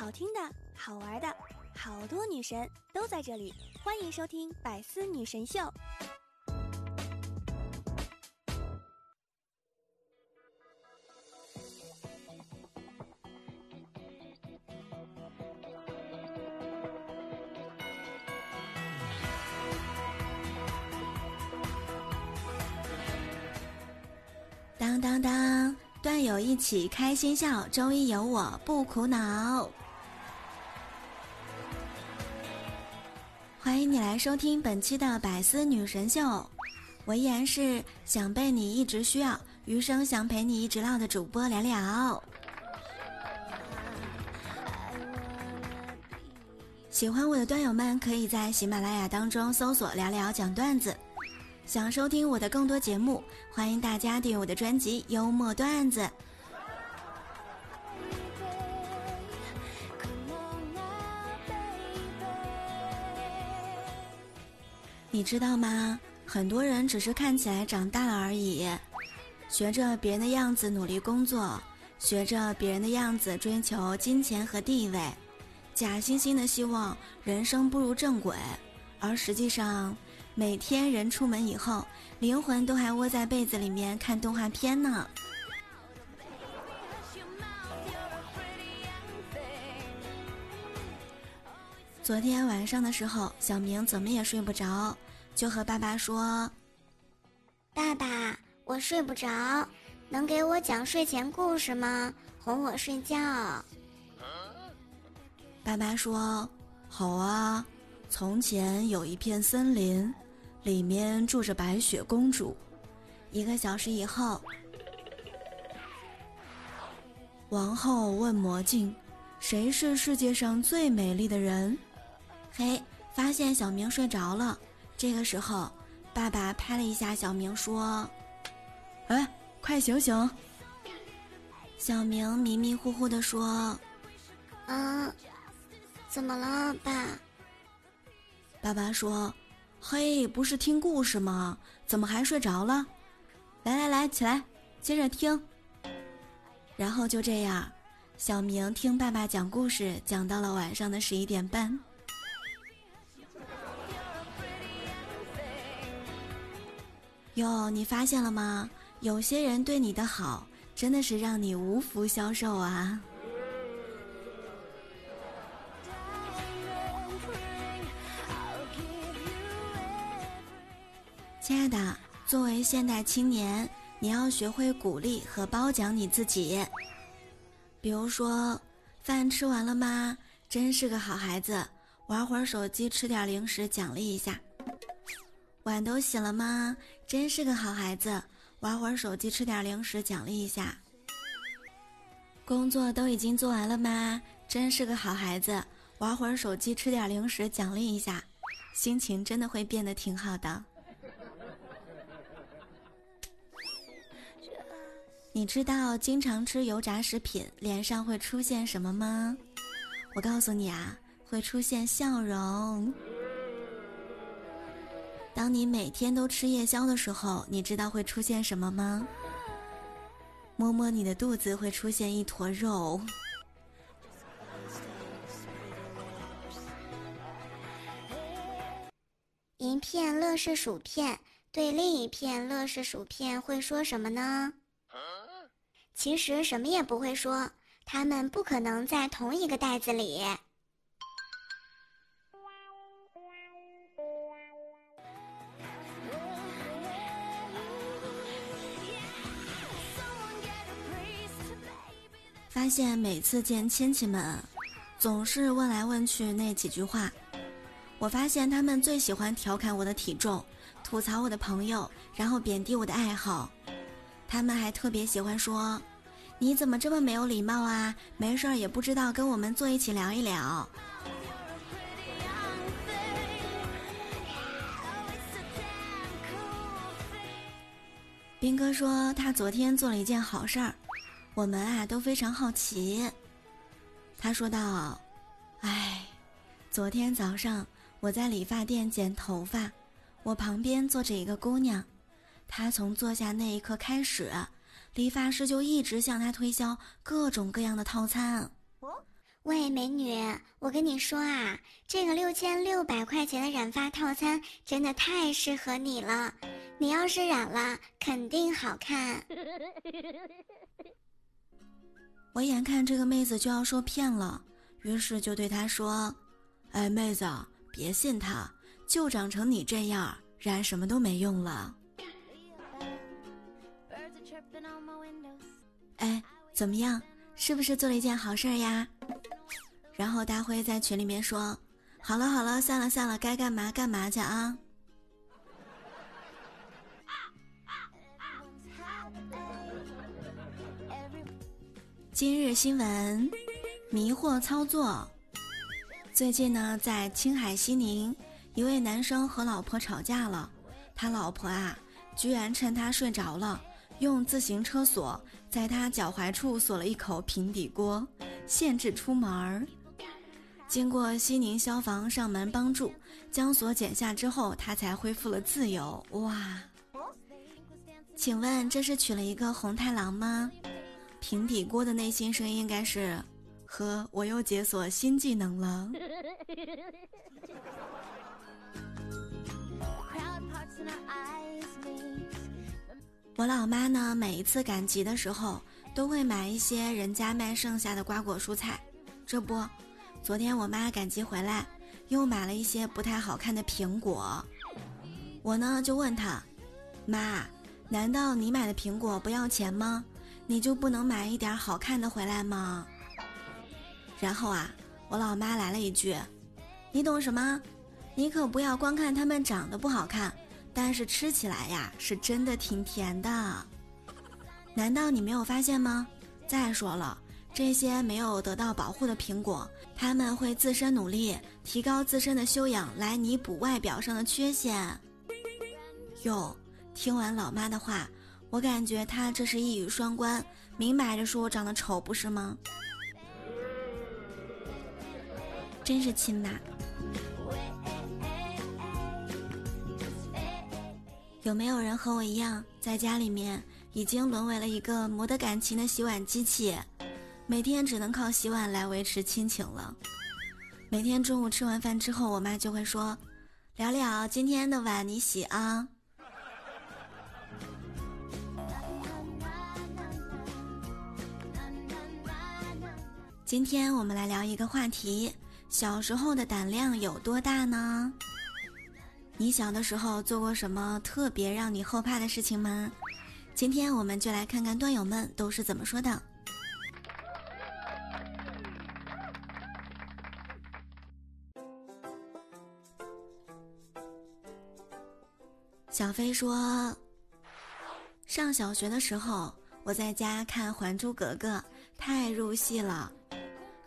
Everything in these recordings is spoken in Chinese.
好听的、好玩的，好多女神都在这里，欢迎收听《百思女神秀》。当当当，段友一起开心笑，周一有我不苦恼。欢迎你来收听本期的百思女神秀，我依然是想被你一直需要，余生想陪你一直唠的主播聊聊。喜欢我的段友们，可以在喜马拉雅当中搜索“聊聊讲段子”。想收听我的更多节目，欢迎大家订阅我的专辑《幽默段子》。你知道吗？很多人只是看起来长大了而已，学着别人的样子努力工作，学着别人的样子追求金钱和地位，假惺惺的希望人生步入正轨，而实际上。每天人出门以后，灵魂都还窝在被子里面看动画片呢。昨天晚上的时候，小明怎么也睡不着，就和爸爸说：“爸爸，我睡不着，能给我讲睡前故事吗？哄我睡觉。”爸爸说：“好啊，从前有一片森林。”里面住着白雪公主。一个小时以后，王后问魔镜：“谁是世界上最美丽的人？”嘿，发现小明睡着了。这个时候，爸爸拍了一下小明，说：“哎，快醒醒！”小明迷迷糊糊的说：“啊，怎么了，爸？”爸爸说。嘿，不是听故事吗？怎么还睡着了？来来来，起来，接着听。然后就这样，小明听爸爸讲故事，讲到了晚上的十一点半。哟，你发现了吗？有些人对你的好，真的是让你无福消受啊。亲爱的，作为现代青年，你要学会鼓励和褒奖你自己。比如说，饭吃完了吗？真是个好孩子。玩会儿手机，吃点零食，奖励一下。碗都洗了吗？真是个好孩子。玩会儿手机，吃点零食，奖励一下。工作都已经做完了吗？真是个好孩子。玩会儿手机，吃点零食，奖励一下，心情真的会变得挺好的。你知道经常吃油炸食品脸上会出现什么吗？我告诉你啊，会出现笑容。当你每天都吃夜宵的时候，你知道会出现什么吗？摸摸你的肚子会出现一坨肉。一片乐事薯片对另一片乐事薯片会说什么呢？其实什么也不会说，他们不可能在同一个袋子里。现每次见亲戚们，总是问来问去那几句话。我发现他们最喜欢调侃我的体重，吐槽我的朋友，然后贬低我的爱好。他们还特别喜欢说：“你怎么这么没有礼貌啊？没事儿也不知道跟我们坐一起聊一聊。”斌哥说他昨天做了一件好事儿，我们啊都非常好奇。他说道：“哎，昨天早上我在理发店剪头发，我旁边坐着一个姑娘。”她从坐下那一刻开始，理发师就一直向她推销各种各样的套餐。喂，美女，我跟你说啊，这个六千六百块钱的染发套餐真的太适合你了，你要是染了，肯定好看。我眼看这个妹子就要受骗了，于是就对她说：“哎，妹子，别信他，就长成你这样，染什么都没用了。”哎，怎么样？是不是做了一件好事呀？然后大辉在群里面说：“好了好了，算了算了，该干嘛干嘛去啊。”今日新闻：迷惑操作。最近呢，在青海西宁，一位男生和老婆吵架了，他老婆啊，居然趁他睡着了。用自行车锁在他脚踝处锁了一口平底锅，限制出门儿。经过西宁消防上门帮助，将锁剪下之后，他才恢复了自由。哇！请问这是娶了一个红太狼吗？平底锅的内心声音应该是：呵，我又解锁新技能了。我老妈呢，每一次赶集的时候，都会买一些人家卖剩下的瓜果蔬菜。这不，昨天我妈赶集回来，又买了一些不太好看的苹果。我呢就问她：“妈，难道你买的苹果不要钱吗？你就不能买一点好看的回来吗？”然后啊，我老妈来了一句：“你懂什么？你可不要光看它们长得不好看。”但是吃起来呀，是真的挺甜的。难道你没有发现吗？再说了，这些没有得到保护的苹果，他们会自身努力，提高自身的修养，来弥补外表上的缺陷。哟，听完老妈的话，我感觉他这是一语双关，明摆着说我长得丑，不是吗？真是亲妈。有没有人和我一样，在家里面已经沦为了一个没得感情的洗碗机器，每天只能靠洗碗来维持亲情了。每天中午吃完饭之后，我妈就会说：“聊聊今天的碗你洗啊。”今天我们来聊一个话题：小时候的胆量有多大呢？你小的时候做过什么特别让你后怕的事情吗？今天我们就来看看段友们都是怎么说的。小飞说，上小学的时候，我在家看《还珠格格》，太入戏了，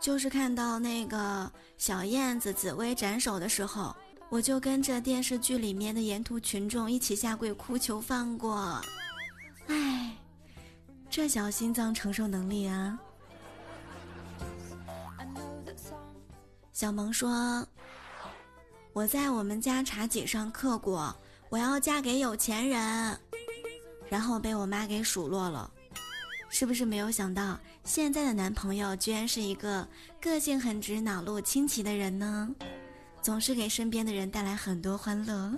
就是看到那个小燕子紫薇斩首的时候。我就跟着电视剧里面的沿途群众一起下跪哭求放过，唉，这小心脏承受能力啊！小萌说：“我在我们家茶几上刻过‘我要嫁给有钱人’，然后被我妈给数落了。是不是没有想到现在的男朋友居然是一个个性很直、脑路清奇的人呢？”总是给身边的人带来很多欢乐。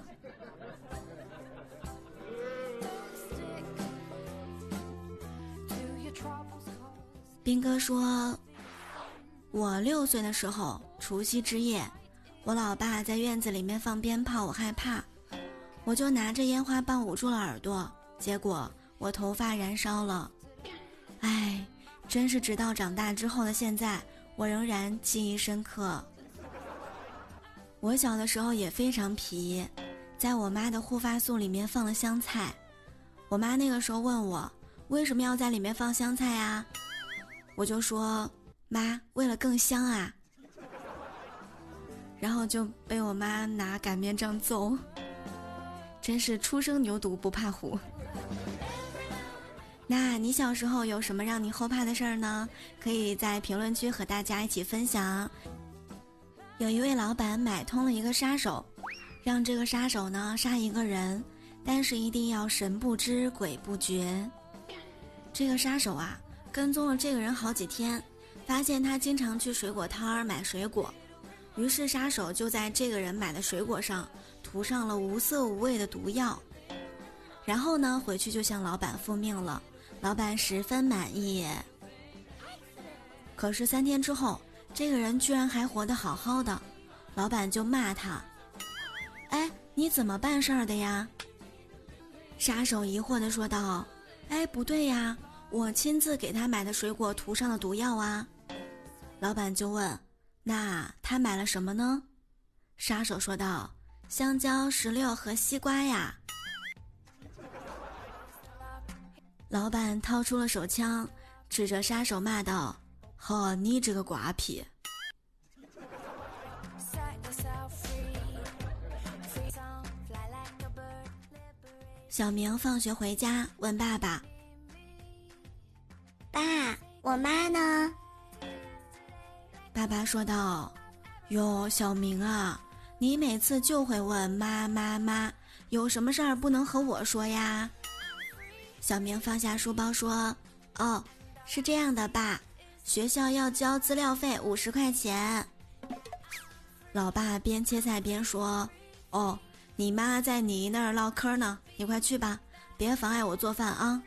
兵哥说：“我六岁的时候，除夕之夜，我老爸在院子里面放鞭炮，我害怕，我就拿着烟花棒捂住了耳朵，结果我头发燃烧了。真是直到长大之后的现在，我仍然记忆深刻。”我小的时候也非常皮，在我妈的护发素里面放了香菜。我妈那个时候问我为什么要在里面放香菜啊？我就说妈，为了更香啊。然后就被我妈拿擀面杖揍，真是初生牛犊不怕虎。那你小时候有什么让你后怕的事儿呢？可以在评论区和大家一起分享。有一位老板买通了一个杀手，让这个杀手呢杀一个人，但是一定要神不知鬼不觉。这个杀手啊跟踪了这个人好几天，发现他经常去水果摊儿买水果，于是杀手就在这个人买的水果上涂上了无色无味的毒药，然后呢，回去就向老板复命了。老板十分满意。可是三天之后，这个人居然还活得好好的，老板就骂他：“哎，你怎么办事儿的呀？”杀手疑惑地说道：“哎，不对呀，我亲自给他买的水果涂上了毒药啊。”老板就问：“那他买了什么呢？”杀手说道：“香蕉、石榴和西瓜呀。”老板掏出了手枪，指着杀手骂道：“呵，你这个瓜皮！”小明放学回家问爸爸：“爸，我妈呢？”爸爸说道：“哟，小明啊，你每次就会问妈妈妈，有什么事儿不能和我说呀？”小明放下书包说：“哦，是这样的，爸，学校要交资料费五十块钱。”老爸边切菜边说：“哦，你妈在你那儿唠嗑呢，你快去吧，别妨碍我做饭啊。”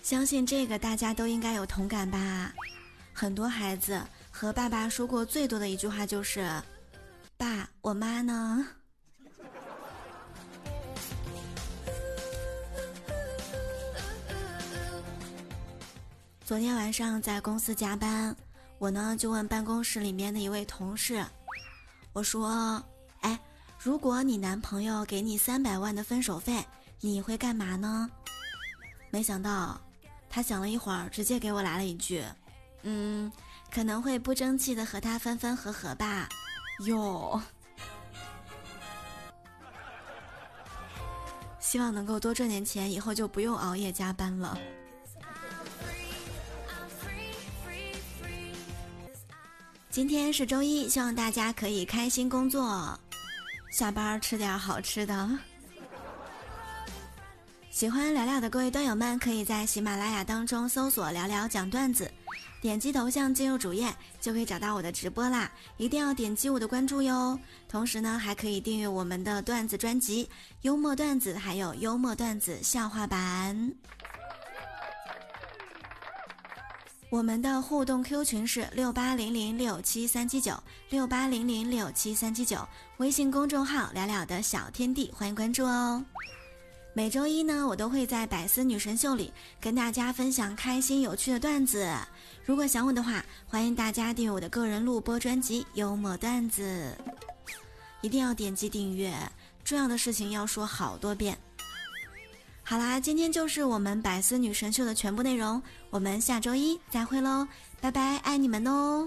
相信这个大家都应该有同感吧？很多孩子和爸爸说过最多的一句话就是：“爸，我妈呢？”昨天晚上在公司加班，我呢就问办公室里面的一位同事：“我说，哎，如果你男朋友给你三百万的分手费，你会干嘛呢？”没想到。他想了一会儿，直接给我来了一句：“嗯，可能会不争气的和他分分合合吧。”哟，希望能够多赚点钱，以后就不用熬夜加班了。今天是周一，希望大家可以开心工作，下班吃点好吃的。喜欢聊聊的各位段友们，可以在喜马拉雅当中搜索“聊聊讲段子”，点击头像进入主页就可以找到我的直播啦！一定要点击我的关注哟。同时呢，还可以订阅我们的段子专辑《幽默段子》，还有幽默段子笑话版。我们的互动 Q 群是六八零零六七三七九六八零零六七三七九，微信公众号“了了的小天地”，欢迎关注哦。每周一呢，我都会在百思女神秀里跟大家分享开心有趣的段子。如果想我的话，欢迎大家订阅我的个人录播专辑《幽默段子》，一定要点击订阅。重要的事情要说好多遍。好啦，今天就是我们百思女神秀的全部内容，我们下周一再会喽，拜拜，爱你们哦。